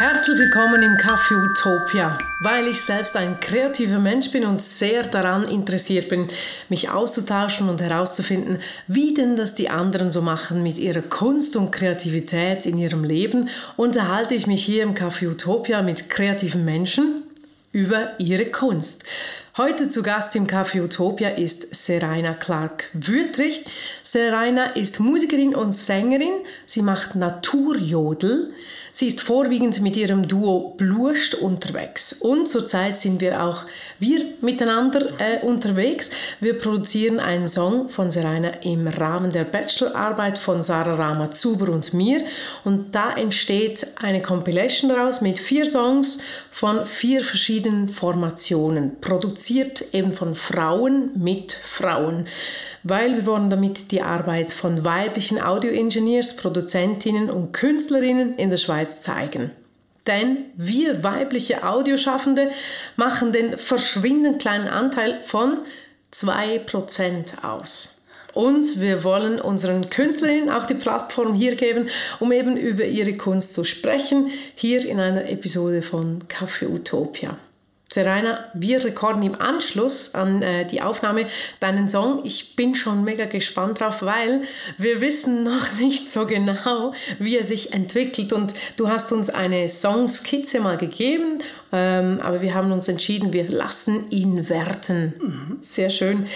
Herzlich willkommen im Café Utopia. Weil ich selbst ein kreativer Mensch bin und sehr daran interessiert bin, mich auszutauschen und herauszufinden, wie denn das die anderen so machen mit ihrer Kunst und Kreativität in ihrem Leben, unterhalte ich mich hier im Café Utopia mit kreativen Menschen über ihre Kunst. Heute zu Gast im Café Utopia ist Seraina Clark-Wüttrich. Seraina ist Musikerin und Sängerin. Sie macht Naturjodel. Sie ist vorwiegend mit ihrem Duo Bluest unterwegs. Und zurzeit sind wir auch wir miteinander äh, unterwegs. Wir produzieren einen Song von Serena im Rahmen der Bachelorarbeit von Sarah Rama Zuber und mir. Und da entsteht eine Compilation daraus mit vier Songs von vier verschiedenen Formationen, produziert eben von Frauen mit Frauen weil wir wollen damit die Arbeit von weiblichen Audio-Engineers, Produzentinnen und Künstlerinnen in der Schweiz zeigen. Denn wir weibliche Audioschaffende machen den verschwindend kleinen Anteil von 2% aus. Und wir wollen unseren Künstlerinnen auch die Plattform hier geben, um eben über ihre Kunst zu sprechen, hier in einer Episode von Café Utopia. Serena, wir rekorden im Anschluss an äh, die Aufnahme deinen Song. Ich bin schon mega gespannt drauf, weil wir wissen noch nicht so genau, wie er sich entwickelt. Und du hast uns eine Songskizze mal gegeben, ähm, aber wir haben uns entschieden, wir lassen ihn werten. Mhm. Sehr schön.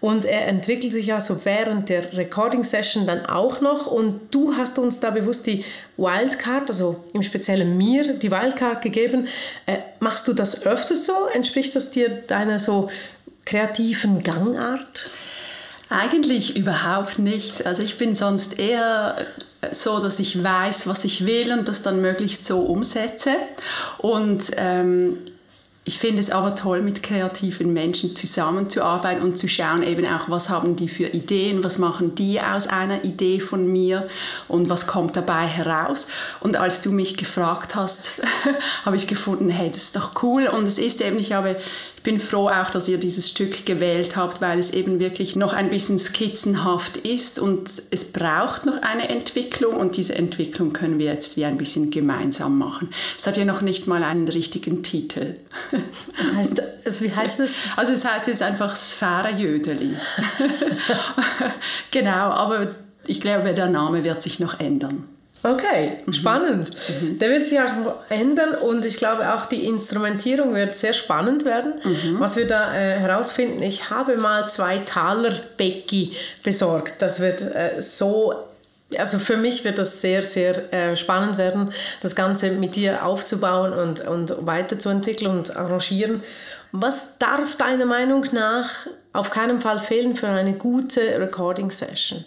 Und er entwickelt sich ja so während der Recording Session dann auch noch. Und du hast uns da bewusst die Wildcard, also im Speziellen mir, die Wildcard gegeben. Äh, machst du das öfters so? Entspricht das dir deiner so kreativen Gangart? Eigentlich überhaupt nicht. Also ich bin sonst eher so, dass ich weiß, was ich will und das dann möglichst so umsetze. Und ähm, ich finde es aber toll, mit kreativen Menschen zusammenzuarbeiten und zu schauen eben auch, was haben die für Ideen, was machen die aus einer Idee von mir und was kommt dabei heraus. Und als du mich gefragt hast, habe ich gefunden, hey, das ist doch cool. Und es ist eben, ich habe bin froh auch, dass ihr dieses Stück gewählt habt, weil es eben wirklich noch ein bisschen skizzenhaft ist und es braucht noch eine Entwicklung und diese Entwicklung können wir jetzt wie ein bisschen gemeinsam machen. Es hat ja noch nicht mal einen richtigen Titel. Das heißt, also wie heißt es? Also es heißt jetzt einfach Sphäre Jödeli. genau, aber ich glaube, der Name wird sich noch ändern. Okay, mhm. spannend. Mhm. Der wird sich auch ändern und ich glaube auch die Instrumentierung wird sehr spannend werden, mhm. was wir da äh, herausfinden. Ich habe mal zwei Taler Becky besorgt. Das wird äh, so also für mich wird das sehr, sehr äh, spannend werden, das Ganze mit dir aufzubauen und, und weiterzuentwickeln und arrangieren. Was darf deiner Meinung nach auf keinen Fall fehlen für eine gute Recording-Session?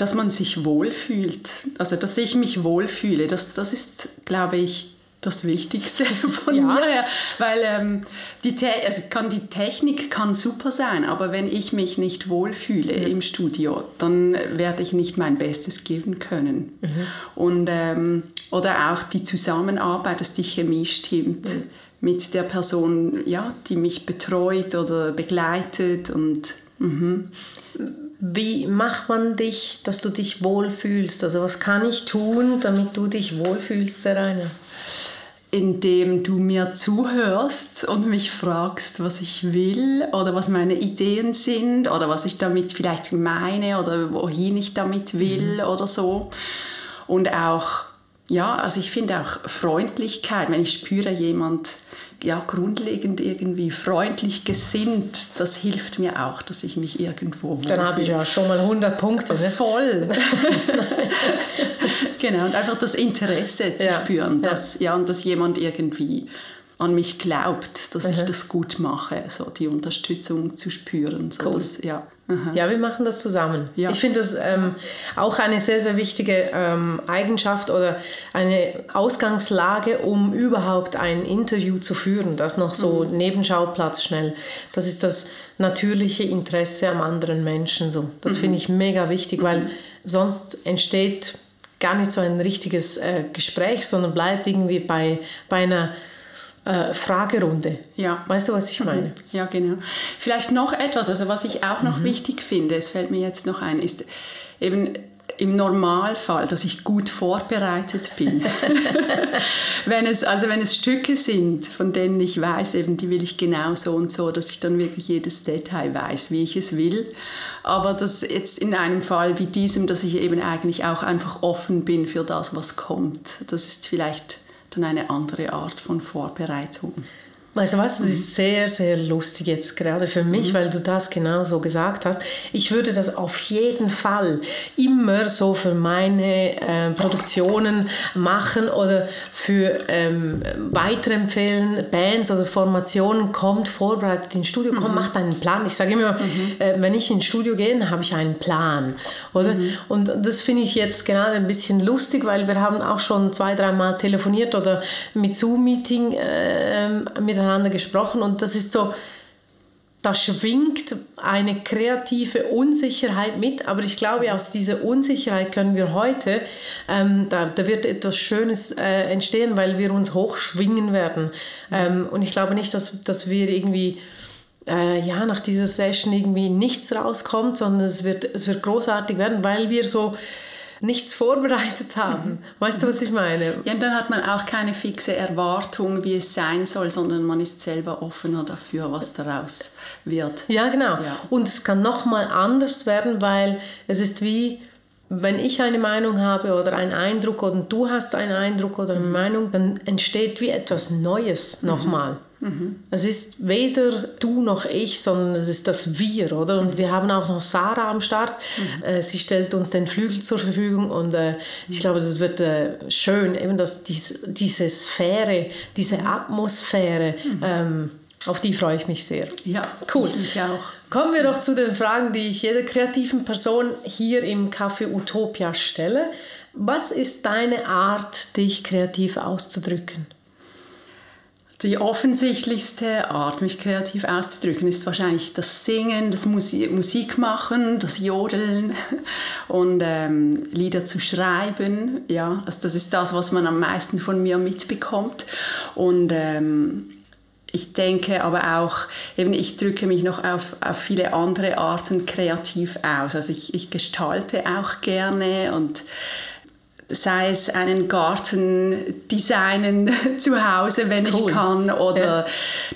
Dass man sich wohlfühlt. Also, dass ich mich wohlfühle, das, das ist, glaube ich, das Wichtigste von ja. mir her. Weil ähm, die, also kann, die Technik kann super sein, aber wenn ich mich nicht wohlfühle mhm. im Studio, dann werde ich nicht mein Bestes geben können. Mhm. Und, ähm, oder auch die Zusammenarbeit, dass die Chemie stimmt. Mhm. mit der Person, ja, die mich betreut oder begleitet und mhm. Wie macht man dich, dass du dich wohlfühlst? Also was kann ich tun, damit du dich wohlfühlst, Serena? Indem du mir zuhörst und mich fragst, was ich will oder was meine Ideen sind oder was ich damit vielleicht meine oder wohin ich damit will mhm. oder so. Und auch, ja, also ich finde auch Freundlichkeit, wenn ich spüre, jemand ja, grundlegend irgendwie freundlich gesinnt, das hilft mir auch, dass ich mich irgendwo wohlfühle. Dann habe ich ja schon mal 100 Punkte. Ne? Voll. genau, und einfach das Interesse zu ja. spüren, dass, ja. ja, und dass jemand irgendwie an mich glaubt, dass mhm. ich das gut mache, so die Unterstützung zu spüren. So cool. dass, ja. Mhm. ja, wir machen das zusammen. Ja. Ich finde das ähm, auch eine sehr, sehr wichtige ähm, Eigenschaft oder eine Ausgangslage, um überhaupt ein Interview zu führen. Das noch so mhm. Nebenschauplatz schnell. Das ist das natürliche Interesse am anderen Menschen. So. Das mhm. finde ich mega wichtig, weil mhm. sonst entsteht gar nicht so ein richtiges äh, Gespräch, sondern bleibt irgendwie bei, bei einer äh, Fragerunde. Ja. Weißt du, was ich meine? Mhm. Ja, genau. Vielleicht noch etwas, also was ich auch noch mhm. wichtig finde, es fällt mir jetzt noch ein, ist eben im Normalfall, dass ich gut vorbereitet bin. wenn es, also wenn es Stücke sind, von denen ich weiß, eben die will ich genau so und so, dass ich dann wirklich jedes Detail weiß, wie ich es will. Aber das jetzt in einem Fall wie diesem, dass ich eben eigentlich auch einfach offen bin für das, was kommt, das ist vielleicht dann eine andere Art von Vorbereitung. Weißt du was, das ist sehr, sehr lustig jetzt gerade für mich, mhm. weil du das genau so gesagt hast. Ich würde das auf jeden Fall immer so für meine äh, Produktionen machen oder für ähm, weiterempfehlen, Bands oder Formationen, kommt vorbereitet ins Studio, komm, mhm. macht einen Plan. Ich sage immer, mhm. äh, wenn ich ins Studio gehe, dann habe ich einen Plan. Oder? Mhm. Und das finde ich jetzt gerade ein bisschen lustig, weil wir haben auch schon zwei, dreimal telefoniert oder mit Zoom-Meeting äh, mit miteinander gesprochen und das ist so, da schwingt eine kreative Unsicherheit mit, aber ich glaube, aus dieser Unsicherheit können wir heute, ähm, da, da wird etwas Schönes äh, entstehen, weil wir uns hochschwingen werden. Ähm, und ich glaube nicht, dass, dass wir irgendwie äh, ja, nach dieser Session irgendwie nichts rauskommt, sondern es wird, es wird großartig werden, weil wir so nichts vorbereitet haben. Mhm. Weißt du, was ich meine? Ja, und dann hat man auch keine fixe Erwartung, wie es sein soll, sondern man ist selber offener dafür, was daraus wird. Ja, genau. Ja. Und es kann nochmal anders werden, weil es ist wie, wenn ich eine Meinung habe oder einen Eindruck oder du hast einen Eindruck oder eine Meinung, dann entsteht wie etwas Neues nochmal. Mhm. Mhm. Es ist weder du noch ich, sondern es ist das Wir, oder? Und wir haben auch noch Sarah am Start. Mhm. Äh, sie stellt uns den Flügel zur Verfügung und äh, ich glaube, es wird äh, schön, eben dass dies, diese Sphäre, diese Atmosphäre, mhm. ähm, auf die freue ich mich sehr. Ja, cool. Ich mich auch. Kommen wir doch zu den Fragen, die ich jeder kreativen Person hier im Café Utopia stelle. Was ist deine Art, dich kreativ auszudrücken? Die offensichtlichste Art, mich kreativ auszudrücken, ist wahrscheinlich das Singen, das Musik Musikmachen, das Jodeln und ähm, Lieder zu schreiben. Ja, also das ist das, was man am meisten von mir mitbekommt. Und ähm, ich denke aber auch, eben ich drücke mich noch auf, auf viele andere Arten kreativ aus. Also ich, ich gestalte auch gerne und sei es einen Garten designen zu Hause, wenn cool. ich kann, oder ja.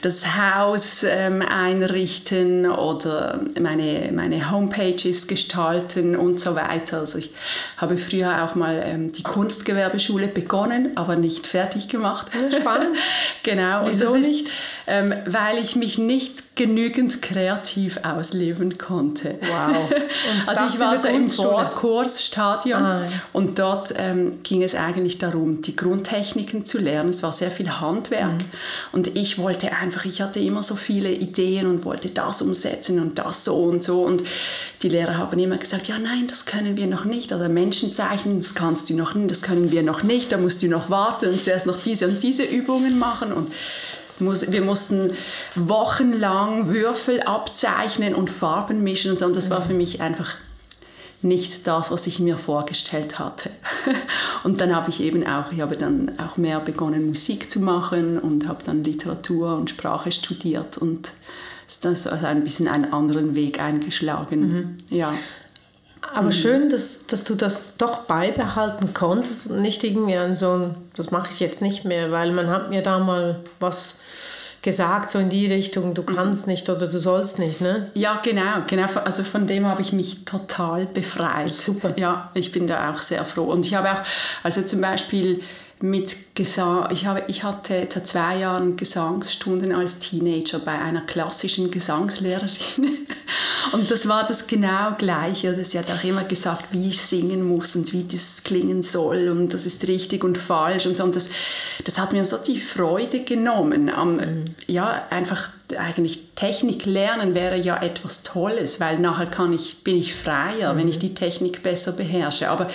das Haus ähm, einrichten oder meine, meine Homepages gestalten und so weiter. Also ich habe früher auch mal ähm, die Kunstgewerbeschule begonnen, aber nicht fertig gemacht. spannend. genau. Wieso nicht? ähm, weil ich mich nicht genügend kreativ ausleben konnte. Wow. also ich war so im Vorkursstadium ah, und dort ähm, ging es eigentlich darum, die Grundtechniken zu lernen. Es war sehr viel Handwerk mhm. und ich wollte einfach, ich hatte immer so viele Ideen und wollte das umsetzen und das so und so und die Lehrer haben immer gesagt, ja nein, das können wir noch nicht oder Menschen zeichnen, das kannst du noch nicht, das können wir noch nicht, da musst du noch warten und zuerst noch diese und diese Übungen machen und wir mussten wochenlang Würfel abzeichnen und Farben mischen und so. Und das war für mich einfach nicht das, was ich mir vorgestellt hatte. Und dann habe ich eben auch, ich habe dann auch mehr begonnen, Musik zu machen und habe dann Literatur und Sprache studiert und das also ein bisschen einen anderen Weg eingeschlagen. Mhm. Ja. Aber mhm. schön, dass, dass du das doch beibehalten konntest und nicht irgendwie an so ein, das mache ich jetzt nicht mehr, weil man hat mir da mal was gesagt, so in die Richtung, du mhm. kannst nicht oder du sollst nicht, ne? Ja, genau, genau. Also von dem habe ich mich total befreit. Super. Ja, ich bin da auch sehr froh. Und ich habe auch, also zum Beispiel mit Gesang, ich, habe, ich hatte vor zwei Jahren Gesangsstunden als Teenager bei einer klassischen Gesangslehrerin und das war das genau Gleiche. Sie hat auch immer gesagt, wie ich singen muss und wie das klingen soll und das ist richtig und falsch und so. Und das, das hat mir so die Freude genommen. Am, mhm. Ja, einfach eigentlich Technik lernen wäre ja etwas Tolles, weil nachher kann ich, bin ich freier, mhm. wenn ich die Technik besser beherrsche. Aber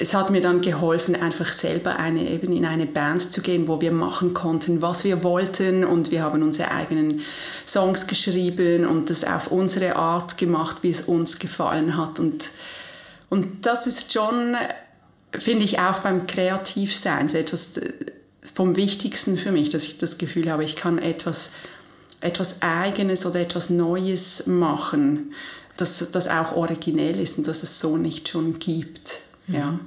es hat mir dann geholfen, einfach selber eine, eben in eine Band zu gehen, wo wir machen konnten, was wir wollten und wir haben unsere eigenen Songs geschrieben und das auf unsere Art gemacht, wie es uns gefallen hat und, und das ist schon, finde ich, auch beim Kreativsein so etwas äh, vom Wichtigsten für mich, dass ich das Gefühl habe, ich kann etwas, etwas Eigenes oder etwas Neues machen dass das auch originell ist und dass es so nicht schon gibt. Mhm. Ja.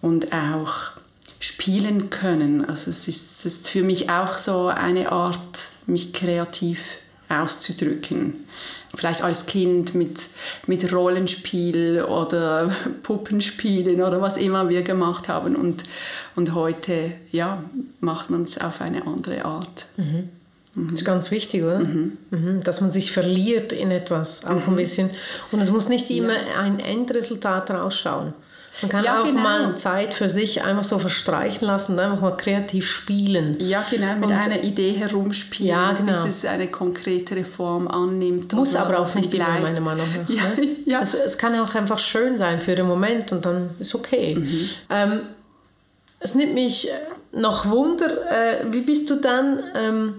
Und auch spielen können. Also es ist, es ist für mich auch so eine Art, mich kreativ auszudrücken. Vielleicht als Kind mit, mit Rollenspiel oder Puppenspielen oder was immer wir gemacht haben. Und, und heute ja, macht man es auf eine andere Art. Mhm. Das ist ganz wichtig, oder? Mhm. Mhm. Dass man sich verliert in etwas, auch mhm. ein bisschen. Und es muss nicht immer ein Endresultat rausschauen. Man kann ja, auch genau. mal Zeit für sich einfach so verstreichen lassen und einfach mal kreativ spielen. Ja, genau, mit und, einer Idee herumspielen, ja, genau. bis es eine konkretere Form annimmt. Muss aber auch nicht immer, meiner Meinung nach. Ja, ne? ja. Also, es kann auch einfach schön sein für den Moment und dann ist okay. Mhm. Ähm, es nimmt mich noch Wunder, äh, wie bist du dann... Ähm,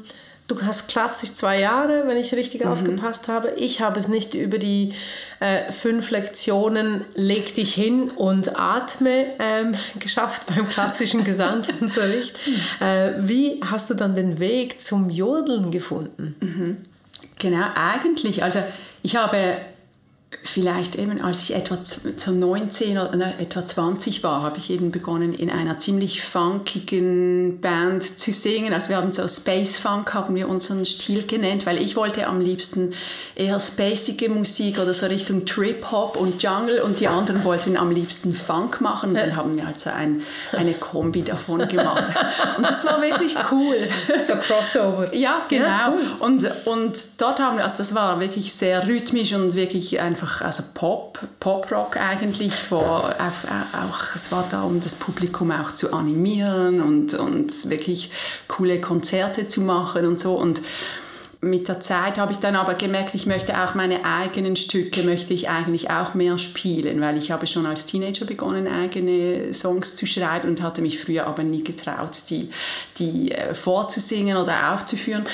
du hast klassisch zwei Jahre, wenn ich richtig mhm. aufgepasst habe. Ich habe es nicht über die äh, fünf Lektionen leg dich hin und atme ähm, geschafft beim klassischen Gesangsunterricht. äh, wie hast du dann den Weg zum Jodeln gefunden? Mhm. Genau, eigentlich. Also ich habe vielleicht eben, als ich etwa so 19 oder ne, etwa 20 war, habe ich eben begonnen, in einer ziemlich funkigen Band zu singen. Also wir haben so Space Funk, haben wir unseren Stil genannt, weil ich wollte am liebsten eher spacige Musik oder so Richtung Trip-Hop und Jungle und die anderen wollten am liebsten Funk machen. Und dann haben wir halt so ein, eine Kombi davon gemacht. Und das war wirklich cool. So Crossover. Ja, genau. Ja, cool. und, und dort haben wir, also das war wirklich sehr rhythmisch und wirklich ein einfach also Pop, Pop-Rock eigentlich. Vor, auch, es war da, um das Publikum auch zu animieren und, und wirklich coole Konzerte zu machen und so. Und mit der Zeit habe ich dann aber gemerkt, ich möchte auch meine eigenen Stücke, möchte ich eigentlich auch mehr spielen, weil ich habe schon als Teenager begonnen, eigene Songs zu schreiben und hatte mich früher aber nie getraut, die, die äh, vorzusingen oder aufzuführen.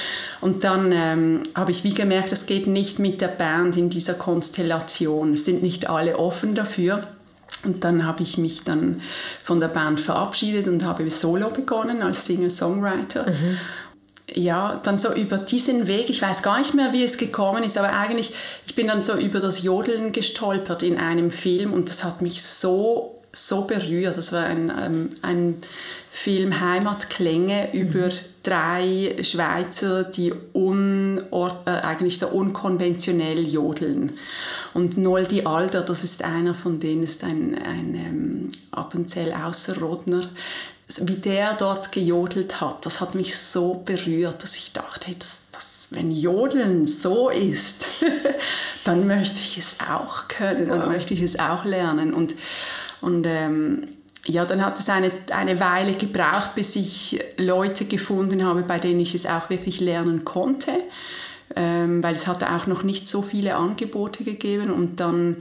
Und dann ähm, habe ich wie gemerkt, das geht nicht mit der Band in dieser Konstellation. Es sind nicht alle offen dafür. Und dann habe ich mich dann von der Band verabschiedet und habe solo begonnen als Singer-Songwriter. Mhm ja, dann so über diesen Weg, ich weiß gar nicht mehr, wie es gekommen ist, aber eigentlich, ich bin dann so über das Jodeln gestolpert in einem Film und das hat mich so, so berührt. Das war ein, ähm, ein Film Heimatklänge mhm. über drei Schweizer, die un, äh, eigentlich so unkonventionell jodeln. Und Noldi Alder, das ist einer von denen, ist ein, ein ähm, Appenzell Ausserrhodner, wie der dort gejodelt hat, das hat mich so berührt, dass ich dachte, hey, das, das, wenn Jodeln so ist, dann möchte ich es auch können und möchte ich es auch lernen. Und, und ähm, ja, dann hat es eine, eine Weile gebraucht, bis ich Leute gefunden habe, bei denen ich es auch wirklich lernen konnte, ähm, weil es hatte auch noch nicht so viele Angebote gegeben und dann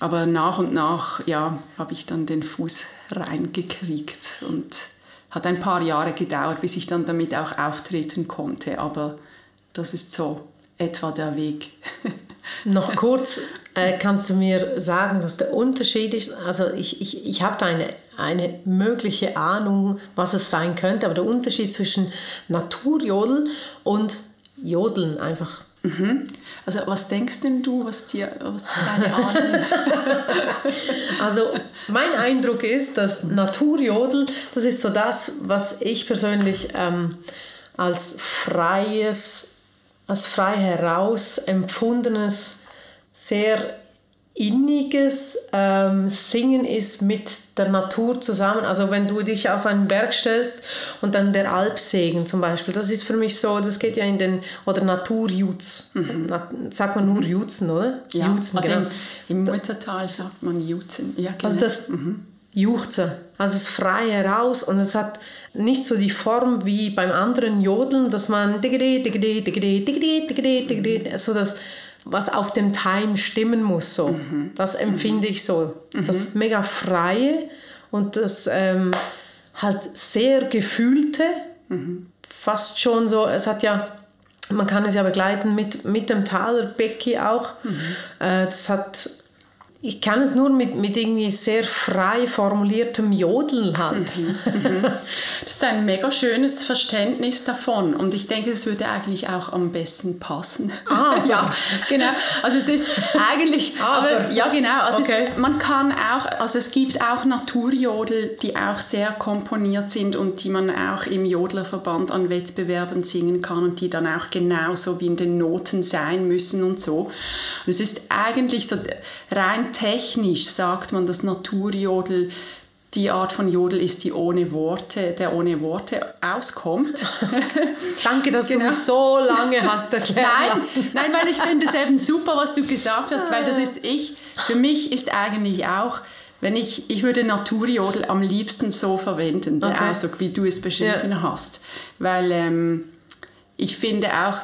aber nach und nach ja, habe ich dann den Fuß reingekriegt und hat ein paar Jahre gedauert, bis ich dann damit auch auftreten konnte. Aber das ist so etwa der Weg. Noch kurz, äh, kannst du mir sagen, was der Unterschied ist? Also ich, ich, ich habe da eine, eine mögliche Ahnung, was es sein könnte, aber der Unterschied zwischen Naturjodeln und Jodeln einfach. Mhm. Also was denkst denn du, was, dir, was ist deine Ahnung? also mein Eindruck ist, dass Naturjodel, das ist so das, was ich persönlich ähm, als freies, als frei heraus empfundenes, sehr inniges ähm, Singen ist mit der Natur zusammen. Also wenn du dich auf einen Berg stellst und dann der Alpsegen zum Beispiel, das ist für mich so, das geht ja in den, oder Naturjutz, mhm. Na, sagt man nur Jutzen, oder? Ja, Jutzen, also genau. im, im Muttertal sagt man Jutzen. Ja, genau. Also das mhm. Juchze, also es frei heraus und es hat nicht so die Form wie beim anderen Jodeln, dass man so das was auf dem Time stimmen muss. So. Mhm. Das empfinde ich so. Mhm. Das mega freie und das ähm, halt sehr gefühlte, mhm. fast schon so, es hat ja, man kann es ja begleiten mit, mit dem Taler Becky auch. Mhm. Äh, das hat ich kann es nur mit, mit irgendwie sehr frei formuliertem Jodel halt. Mhm, mhm. Das ist ein mega schönes Verständnis davon und ich denke, es würde eigentlich auch am besten passen. Ah, ja, genau. Also es ist eigentlich, ah, aber, ja genau, also okay. es, man kann auch, also es gibt auch Naturjodel, die auch sehr komponiert sind und die man auch im Jodlerverband an Wettbewerben singen kann und die dann auch genauso wie in den Noten sein müssen und so. Und es ist eigentlich so rein technisch sagt man, dass Naturjodel die Art von Jodel ist, die ohne Worte, der ohne Worte auskommt. Danke, dass genau. du mich so lange hast erklärt nein, lassen. nein, weil ich finde es eben super, was du gesagt hast, weil das ist ich, für mich ist eigentlich auch, wenn ich, ich würde Naturjodel am liebsten so verwenden, der okay. Ausdruck, wie du es beschrieben ja. hast. Weil ähm, ich finde auch,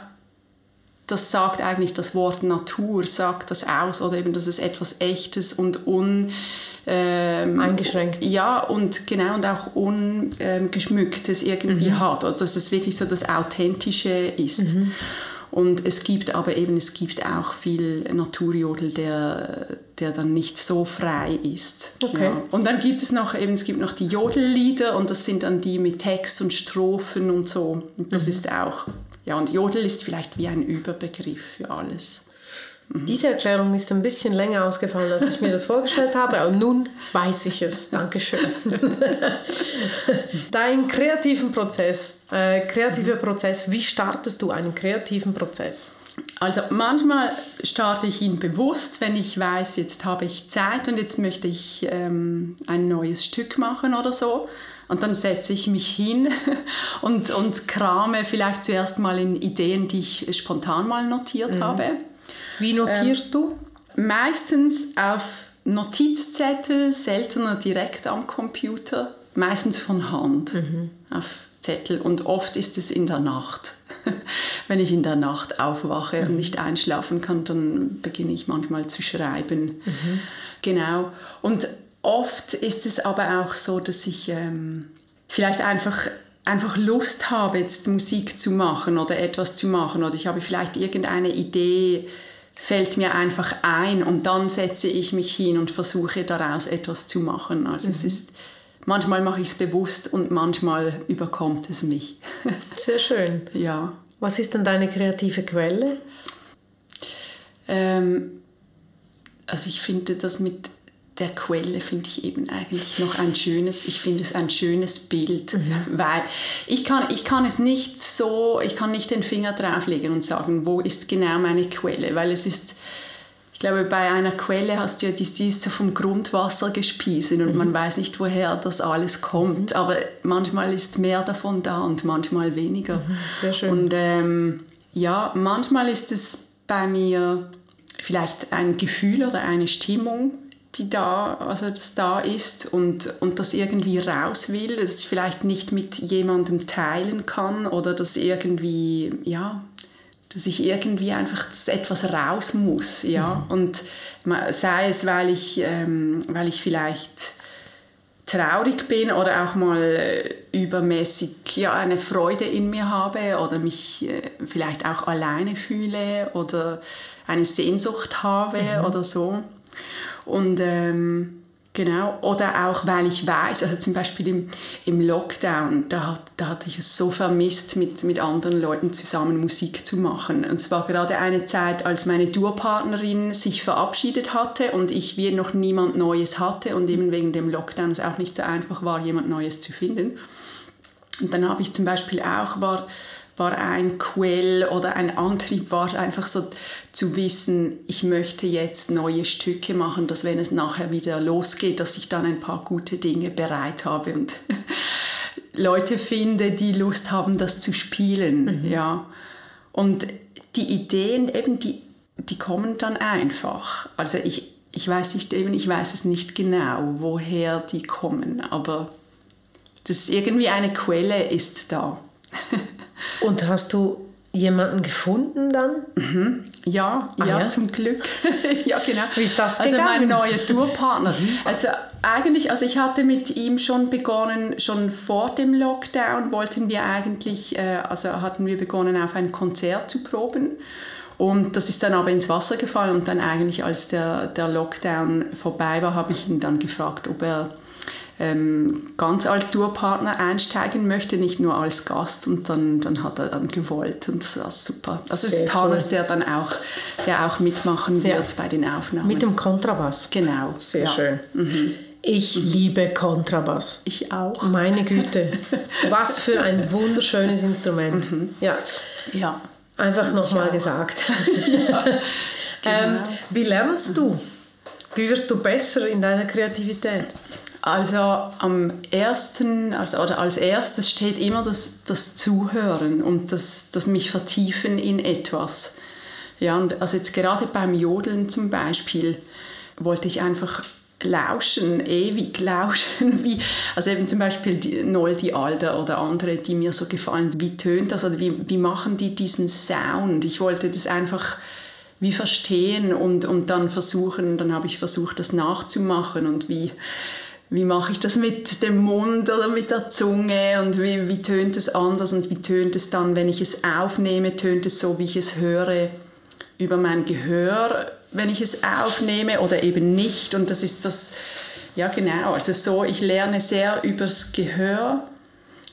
das sagt eigentlich das Wort Natur, sagt das aus, oder eben, dass es etwas Echtes und un... Ähm, Eingeschränkt. Ja, und genau, und auch ungeschmücktes irgendwie mhm. hat, also dass es wirklich so das Authentische ist. Mhm. Und es gibt aber eben, es gibt auch viel Naturjodel, der, der dann nicht so frei ist. Okay. Ja. Und dann gibt es noch eben, es gibt noch die Jodellieder und das sind dann die mit Text und Strophen und so. Und das mhm. ist auch ja, und Jodel ist vielleicht wie ein Überbegriff für alles. Mhm. Diese Erklärung ist ein bisschen länger ausgefallen, als ich mir das vorgestellt habe, aber nun weiß ich es. Dankeschön. Dein kreativen Prozess, äh, kreativer Prozess, wie startest du einen kreativen Prozess? Also manchmal starte ich ihn bewusst, wenn ich weiß, jetzt habe ich Zeit und jetzt möchte ich ähm, ein neues Stück machen oder so. Und dann setze ich mich hin und, und krame vielleicht zuerst mal in Ideen, die ich spontan mal notiert mhm. habe. Wie notierst ähm, du? Meistens auf Notizzettel, seltener direkt am Computer, meistens von Hand mhm. auf Zettel. Und oft ist es in der Nacht. Wenn ich in der Nacht aufwache mhm. und nicht einschlafen kann, dann beginne ich manchmal zu schreiben. Mhm. Genau. Und oft ist es aber auch so, dass ich ähm, vielleicht einfach einfach Lust habe, jetzt Musik zu machen oder etwas zu machen oder ich habe vielleicht irgendeine Idee, fällt mir einfach ein und dann setze ich mich hin und versuche daraus etwas zu machen. Also mhm. es ist manchmal mache ich es bewusst und manchmal überkommt es mich. Sehr schön. Ja. Was ist denn deine kreative Quelle? Ähm, also ich finde das mit der Quelle finde ich eben eigentlich noch ein schönes, ich finde es ein schönes Bild, mhm. weil ich kann, ich kann es nicht so, ich kann nicht den Finger drauflegen und sagen, wo ist genau meine Quelle, weil es ist, ich glaube, bei einer Quelle hast du ja, die, ist so vom Grundwasser gespiesen und mhm. man weiß nicht, woher das alles kommt, mhm. aber manchmal ist mehr davon da und manchmal weniger. Mhm. Sehr schön. Und ähm, ja, manchmal ist es bei mir vielleicht ein Gefühl oder eine Stimmung, die da, also das da ist und, und das irgendwie raus will, das ich vielleicht nicht mit jemandem teilen kann oder das irgendwie, ja, dass ich irgendwie einfach etwas raus muss, ja, mhm. und sei es, weil ich, ähm, weil ich vielleicht traurig bin oder auch mal äh, übermäßig ja, eine Freude in mir habe oder mich äh, vielleicht auch alleine fühle oder eine Sehnsucht habe mhm. oder so. Und ähm, genau, oder auch, weil ich weiß, also zum Beispiel im, im Lockdown, da, da hatte ich es so vermisst, mit, mit anderen Leuten zusammen Musik zu machen. Und es war gerade eine Zeit, als meine Duopartnerin sich verabschiedet hatte und ich wie noch niemand Neues hatte und eben wegen dem Lockdown es auch nicht so einfach war, jemand Neues zu finden. Und dann habe ich zum Beispiel auch, war war ein Quell oder ein Antrieb war einfach so zu wissen, ich möchte jetzt neue Stücke machen, dass wenn es nachher wieder losgeht, dass ich dann ein paar gute Dinge bereit habe und Leute finde, die Lust haben, das zu spielen, mhm. ja. Und die Ideen eben, die, die kommen dann einfach. Also ich, ich weiß nicht eben, ich weiß es nicht genau, woher die kommen, aber das irgendwie eine Quelle ist da. Und hast du jemanden gefunden dann? Mhm. Ja, ah, ja, ja, zum Glück. ja, genau. Wie ist das Also mein neuer Tourpartner. Mhm. also eigentlich, also ich hatte mit ihm schon begonnen, schon vor dem Lockdown wollten wir eigentlich, äh, also hatten wir begonnen auf ein Konzert zu proben. Und das ist dann aber ins Wasser gefallen und dann eigentlich, als der, der Lockdown vorbei war, habe ich ihn dann gefragt, ob er ähm, ganz als Tourpartner einsteigen möchte, nicht nur als Gast. Und dann, dann hat er dann gewollt und das war super. Das Sehr ist Hannes, cool. der dann auch, der auch mitmachen wird ja. bei den Aufnahmen. Mit dem Kontrabass. Genau. Sehr ja. schön. Mhm. Ich liebe Kontrabass. Ich auch. Meine Güte. Was für ein wunderschönes Instrument. Mhm. Ja. ja. Einfach nochmal gesagt. ja. Ähm, genau. ähm, wie lernst du? Wie wirst du besser in deiner Kreativität? Also am ersten, also, oder als erstes steht immer das, das Zuhören und das, das mich vertiefen in etwas. Ja, und also jetzt gerade beim Jodeln zum Beispiel wollte ich einfach lauschen, ewig lauschen, wie, also eben zum Beispiel die Noldi Alder oder andere, die mir so gefallen, wie tönt das oder wie, wie machen die diesen Sound? Ich wollte das einfach wie verstehen und, und dann versuchen, dann habe ich versucht, das nachzumachen und wie, wie mache ich das mit dem Mund oder mit der Zunge und wie, wie tönt es anders und wie tönt es dann, wenn ich es aufnehme, tönt es so, wie ich es höre über mein Gehör, wenn ich es aufnehme oder eben nicht. Und das ist das, ja genau, also so, ich lerne sehr übers Gehör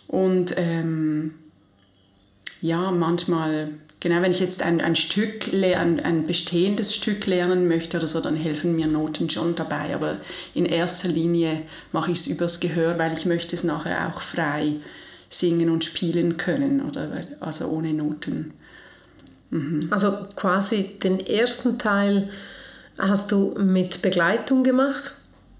und ähm, ja, manchmal Genau, wenn ich jetzt ein, ein Stück, ein, ein bestehendes Stück lernen möchte oder so, dann helfen mir Noten schon dabei. Aber in erster Linie mache ich es übers Gehör, weil ich möchte es nachher auch frei singen und spielen können, oder also ohne Noten. Mhm. Also quasi den ersten Teil hast du mit Begleitung gemacht,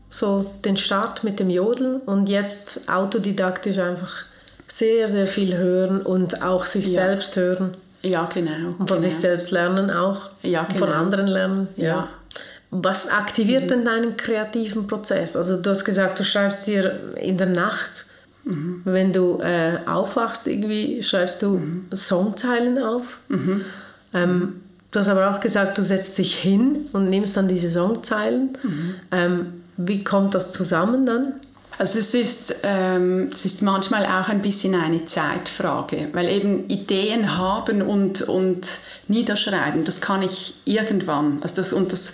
so den Start mit dem Jodeln und jetzt autodidaktisch einfach sehr, sehr viel hören und auch sich ja. selbst hören. Ja, genau. Und von genau. sich selbst lernen auch. Ja, genau. Von anderen lernen. Ja. ja. Was aktiviert mhm. denn deinen kreativen Prozess? Also du hast gesagt, du schreibst dir in der Nacht, mhm. wenn du äh, aufwachst, irgendwie schreibst du mhm. Songzeilen auf. Mhm. Ähm, du hast aber auch gesagt, du setzt dich hin und nimmst dann diese Songzeilen. Mhm. Ähm, wie kommt das zusammen dann? Also es ist, ähm, es ist manchmal auch ein bisschen eine Zeitfrage, weil eben Ideen haben und, und niederschreiben, das kann ich irgendwann. Also das, und das,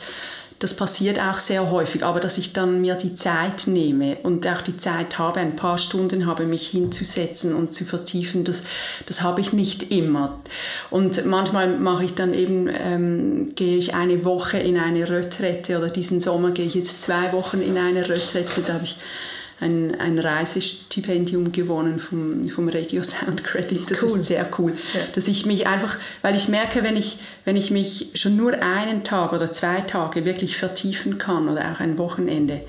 das passiert auch sehr häufig, aber dass ich dann mir die Zeit nehme und auch die Zeit habe, ein paar Stunden habe, mich hinzusetzen und zu vertiefen, das, das habe ich nicht immer. Und manchmal mache ich dann eben, ähm, gehe ich eine Woche in eine Retrette oder diesen Sommer gehe ich jetzt zwei Wochen in eine Retrette, da habe ich ein, ein Reisestipendium gewonnen vom, vom Regio Sound Credit. Das cool. ist sehr cool. Ja. Dass ich mich einfach, weil ich merke, wenn ich, wenn ich mich schon nur einen Tag oder zwei Tage wirklich vertiefen kann oder auch ein Wochenende,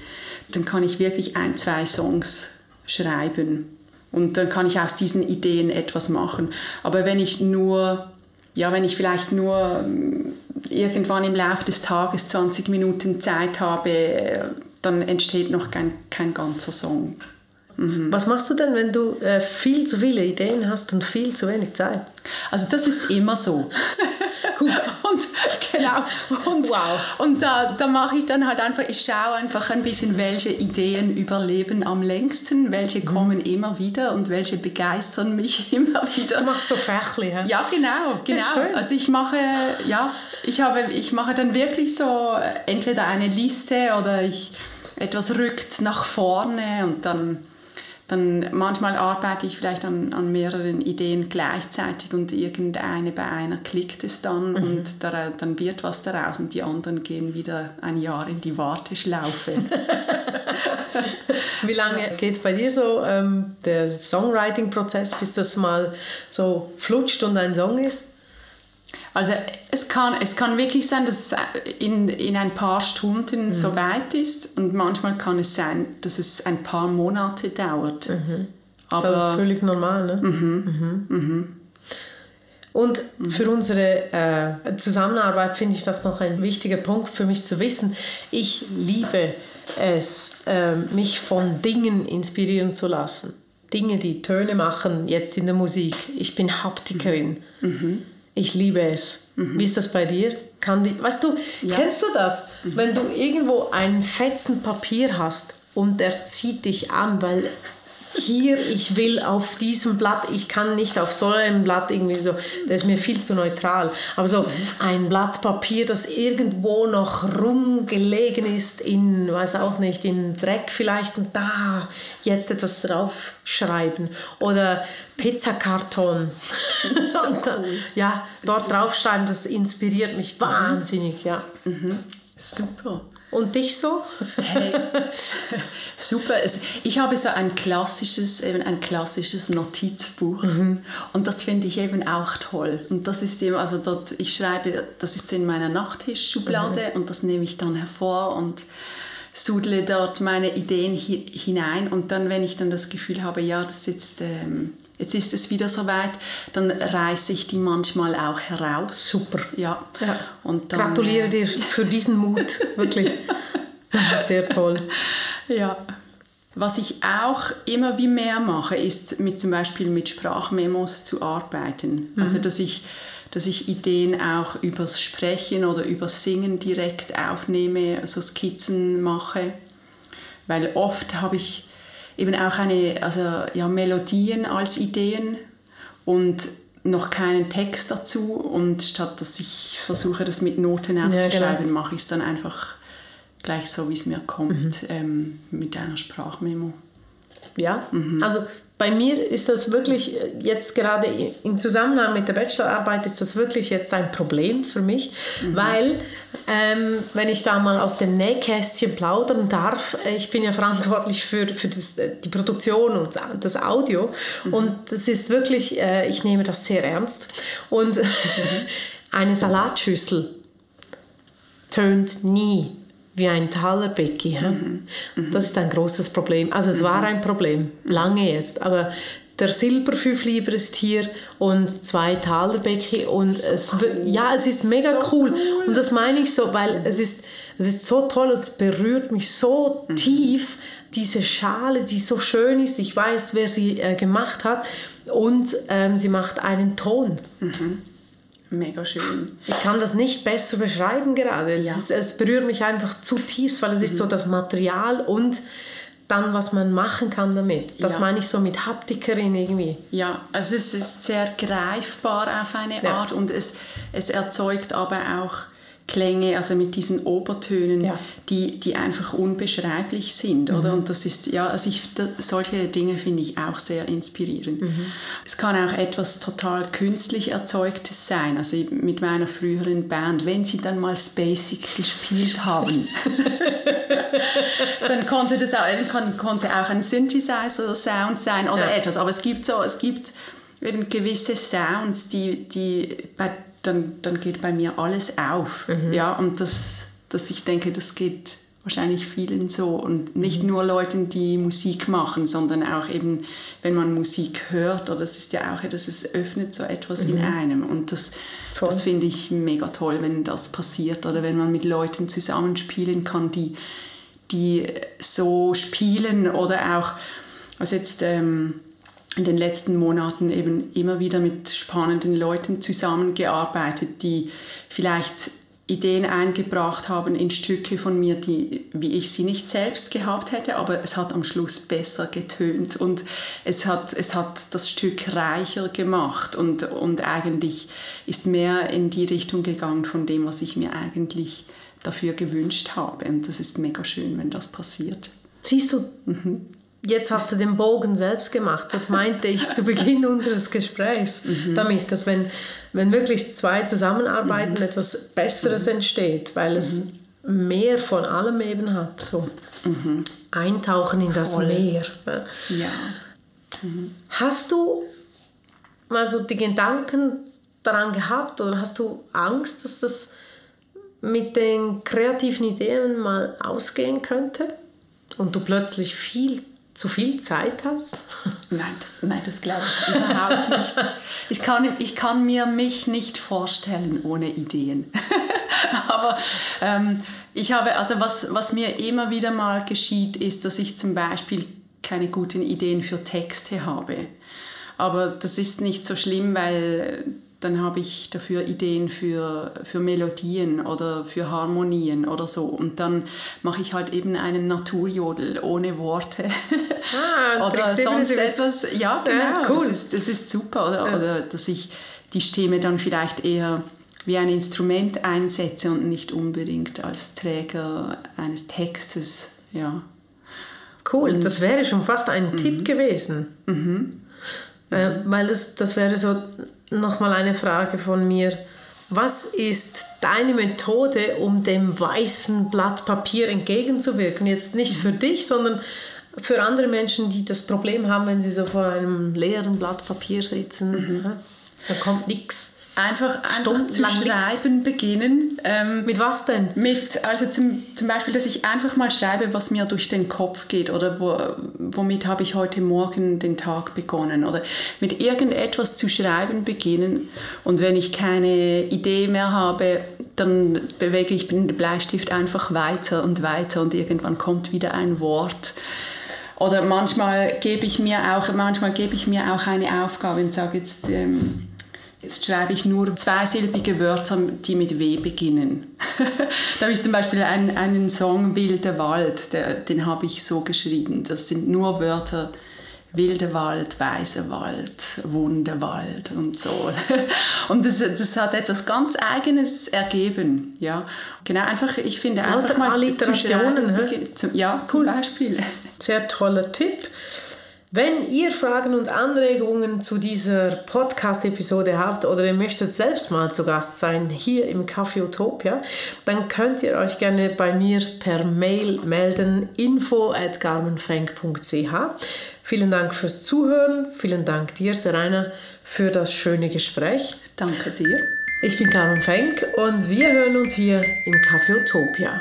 dann kann ich wirklich ein, zwei Songs schreiben. Und dann kann ich aus diesen Ideen etwas machen. Aber wenn ich nur, ja, wenn ich vielleicht nur ähm, irgendwann im Laufe des Tages 20 Minuten Zeit habe, dann entsteht noch kein, kein ganzer Song. Mhm. Was machst du denn, wenn du äh, viel zu viele Ideen hast und viel zu wenig Zeit? Also das ist immer so. Gut. Und, genau. Und, wow. Und da, da mache ich dann halt einfach, ich schaue einfach ein bisschen, welche Ideen überleben am längsten, welche mhm. kommen immer wieder und welche begeistern mich immer wieder. Du machst so Fächli, ja? Ja, genau. genau. Also ich mache, ja, ich, habe, ich mache dann wirklich so entweder eine Liste oder ich etwas rückt nach vorne und dann, dann manchmal arbeite ich vielleicht an, an mehreren Ideen gleichzeitig und irgendeine bei einer klickt es dann mhm. und da, dann wird was daraus und die anderen gehen wieder ein Jahr in die Warteschlaufe. Wie lange geht bei dir so ähm, der Songwriting-Prozess, bis das mal so flutscht und ein Song ist? Also es kann, es kann wirklich sein, dass es in, in ein paar Stunden mhm. so weit ist und manchmal kann es sein, dass es ein paar Monate dauert. Mhm. Aber, das ist also völlig normal, ne? Mhm. mhm. mhm. Und mhm. für unsere äh, Zusammenarbeit finde ich das noch ein wichtiger Punkt für mich zu wissen. Ich liebe es, äh, mich von Dingen inspirieren zu lassen. Dinge, die Töne machen, jetzt in der Musik. Ich bin Haptikerin. Mhm. Ich liebe es. Mhm. Wie ist das bei dir? Kann die, weißt du, ja. kennst du das? Mhm. Wenn du irgendwo einen fetzen Papier hast und der zieht dich an, weil hier, ich will auf diesem Blatt, ich kann nicht auf so einem Blatt irgendwie so, das ist mir viel zu neutral. Aber so ein Blatt Papier, das irgendwo noch rumgelegen ist, in, weiß auch nicht, in Dreck vielleicht und da jetzt etwas draufschreiben. Oder Pizzakarton. So cool. ja, dort draufschreiben, das inspiriert mich wahnsinnig, ja. Mhm. Super. Und dich so? Hey, super. Ich habe so ein klassisches, eben ein klassisches Notizbuch mhm. und das finde ich eben auch toll. Und das ist eben, also dort, ich schreibe, das ist in meiner Nachttischschublade mhm. und das nehme ich dann hervor und sudle dort meine Ideen hinein und dann, wenn ich dann das Gefühl habe, ja, das jetzt, ähm, jetzt ist es wieder soweit, dann reiße ich die manchmal auch heraus. Super. Ja. ja. Und dann, Gratuliere äh, dir für diesen Mut, wirklich. Sehr toll. Ja. Was ich auch immer wie mehr mache, ist mit zum Beispiel mit Sprachmemos zu arbeiten. Also, mhm. Also dass ich dass ich Ideen auch übers Sprechen oder übers Singen direkt aufnehme, also Skizzen mache. Weil oft habe ich eben auch eine, also ja, Melodien als Ideen und noch keinen Text dazu. Und statt dass ich versuche, das mit Noten aufzuschreiben, ja, genau. mache ich es dann einfach gleich so, wie es mir kommt, mhm. ähm, mit einer Sprachmemo. Ja, mhm. also bei mir ist das wirklich äh, jetzt gerade im Zusammenhang mit der Bachelorarbeit ist das wirklich jetzt ein Problem für mich, mhm. weil ähm, wenn ich da mal aus dem Nähkästchen plaudern darf, äh, ich bin ja verantwortlich für, für das, äh, die Produktion und das Audio mhm. und das ist wirklich, äh, ich nehme das sehr ernst und mhm. eine Salatschüssel tönt nie wie ein Talerbecky. Mhm. Mhm. Das ist ein großes Problem. Also es mhm. war ein Problem, lange jetzt, aber der Silberfünfliber ist hier und zwei Talerbecky und so es cool. ja es ist mega so cool. cool. und das meine ich so weil es ist es ist so toll es berührt mich so mhm. tief diese Schale die so schön ist ich weiß wer sie äh, gemacht hat und ähm, sie macht einen Ton mhm. Mega schön. Ich kann das nicht besser beschreiben gerade. Es, ja. ist, es berührt mich einfach zutiefst, weil es mhm. ist so das Material und dann, was man machen kann damit. Das ja. meine ich so mit Haptikerin irgendwie. Ja, also es ist sehr greifbar auf eine ja. Art und es, es erzeugt aber auch Klänge, also mit diesen Obertönen, ja. die, die einfach unbeschreiblich sind, mhm. oder? Und das ist, ja, also ich, das, solche Dinge finde ich auch sehr inspirierend. Mhm. Es kann auch etwas total künstlich Erzeugtes sein, also mit meiner früheren Band, wenn sie dann mal Basic gespielt haben, dann konnte das auch, kann, konnte auch ein Synthesizer-Sound sein oder ja. etwas, aber es gibt so, es gibt eben gewisse Sounds, die, die bei dann, dann geht bei mir alles auf. Mhm. Ja, und das, das, ich denke, das geht wahrscheinlich vielen so. Und nicht mhm. nur Leuten, die Musik machen, sondern auch eben, wenn man Musik hört, oder das ist ja auch, dass es öffnet so etwas mhm. in einem. Und das, das finde ich mega toll, wenn das passiert. Oder wenn man mit Leuten zusammenspielen kann, die, die so spielen oder auch, also jetzt... Ähm, in den letzten Monaten eben immer wieder mit spannenden Leuten zusammengearbeitet, die vielleicht Ideen eingebracht haben in Stücke von mir, die, wie ich sie nicht selbst gehabt hätte, aber es hat am Schluss besser getönt und es hat, es hat das Stück reicher gemacht und, und eigentlich ist mehr in die Richtung gegangen von dem, was ich mir eigentlich dafür gewünscht habe. Und das ist mega schön, wenn das passiert. Siehst du, mhm. Jetzt hast du den Bogen selbst gemacht. Das meinte ich zu Beginn unseres Gesprächs mhm. damit, dass wenn, wenn wirklich zwei zusammenarbeiten, mhm. etwas Besseres mhm. entsteht, weil es mhm. mehr von allem eben hat. So mhm. eintauchen in das Voll. Meer. Ja. Mhm. Hast du mal so die Gedanken daran gehabt oder hast du Angst, dass das mit den kreativen Ideen mal ausgehen könnte? Und du plötzlich viel zu viel Zeit hast? Nein, das, nein, das glaube ich überhaupt nicht. Ich kann, ich kann mir mich nicht vorstellen ohne Ideen. Aber ähm, ich habe, also was, was mir immer wieder mal geschieht, ist, dass ich zum Beispiel keine guten Ideen für Texte habe. Aber das ist nicht so schlimm, weil dann habe ich dafür Ideen für, für Melodien oder für Harmonien oder so. Und dann mache ich halt eben einen Naturjodel ohne Worte. Ah, oder sonst etwas. Ja, genau. Ja, cool. Das ist, das ist super. Oder, ja. oder dass ich die Stimme dann vielleicht eher wie ein Instrument einsetze und nicht unbedingt als Träger eines Textes. Ja. Cool, und, das wäre schon fast ein mhm. Tipp gewesen. Mhm. Äh, weil das, das wäre so nochmal eine Frage von mir. Was ist deine Methode, um dem weißen Blatt Papier entgegenzuwirken? Jetzt nicht für dich, sondern für andere Menschen, die das Problem haben, wenn sie so vor einem leeren Blatt Papier sitzen. Mhm. Da kommt nichts. Einfach, einfach zu schreiben nix. beginnen. Ähm, mit was denn? Mit, also zum, zum Beispiel, dass ich einfach mal schreibe, was mir durch den Kopf geht oder wo, womit habe ich heute Morgen den Tag begonnen oder mit irgendetwas zu schreiben beginnen und wenn ich keine Idee mehr habe, dann bewege ich den Bleistift einfach weiter und weiter und irgendwann kommt wieder ein Wort. Oder manchmal gebe ich mir auch, manchmal gebe ich mir auch eine Aufgabe und sage jetzt, ähm, Jetzt schreibe ich nur zweisilbige Wörter, die mit W beginnen. da habe ich zum Beispiel einen, einen Song Wilder Wald, der, den habe ich so geschrieben. Das sind nur Wörter Wilder Wald, Weißer Wald, Wunderwald und so. Und das, das hat etwas ganz Eigenes ergeben. Ja, genau, einfach, ich finde einfach mal Alliterationen. Zu schreiben, ja, zum Beispiel. Sehr toller Tipp. Wenn ihr Fragen und Anregungen zu dieser Podcast-Episode habt oder ihr möchtet selbst mal zu Gast sein hier im Café Utopia, dann könnt ihr euch gerne bei mir per Mail melden info at. Vielen Dank fürs Zuhören. Vielen Dank dir, Serena, für das schöne Gespräch. Danke dir. Ich bin Carmen Fenk und wir hören uns hier im Café Utopia.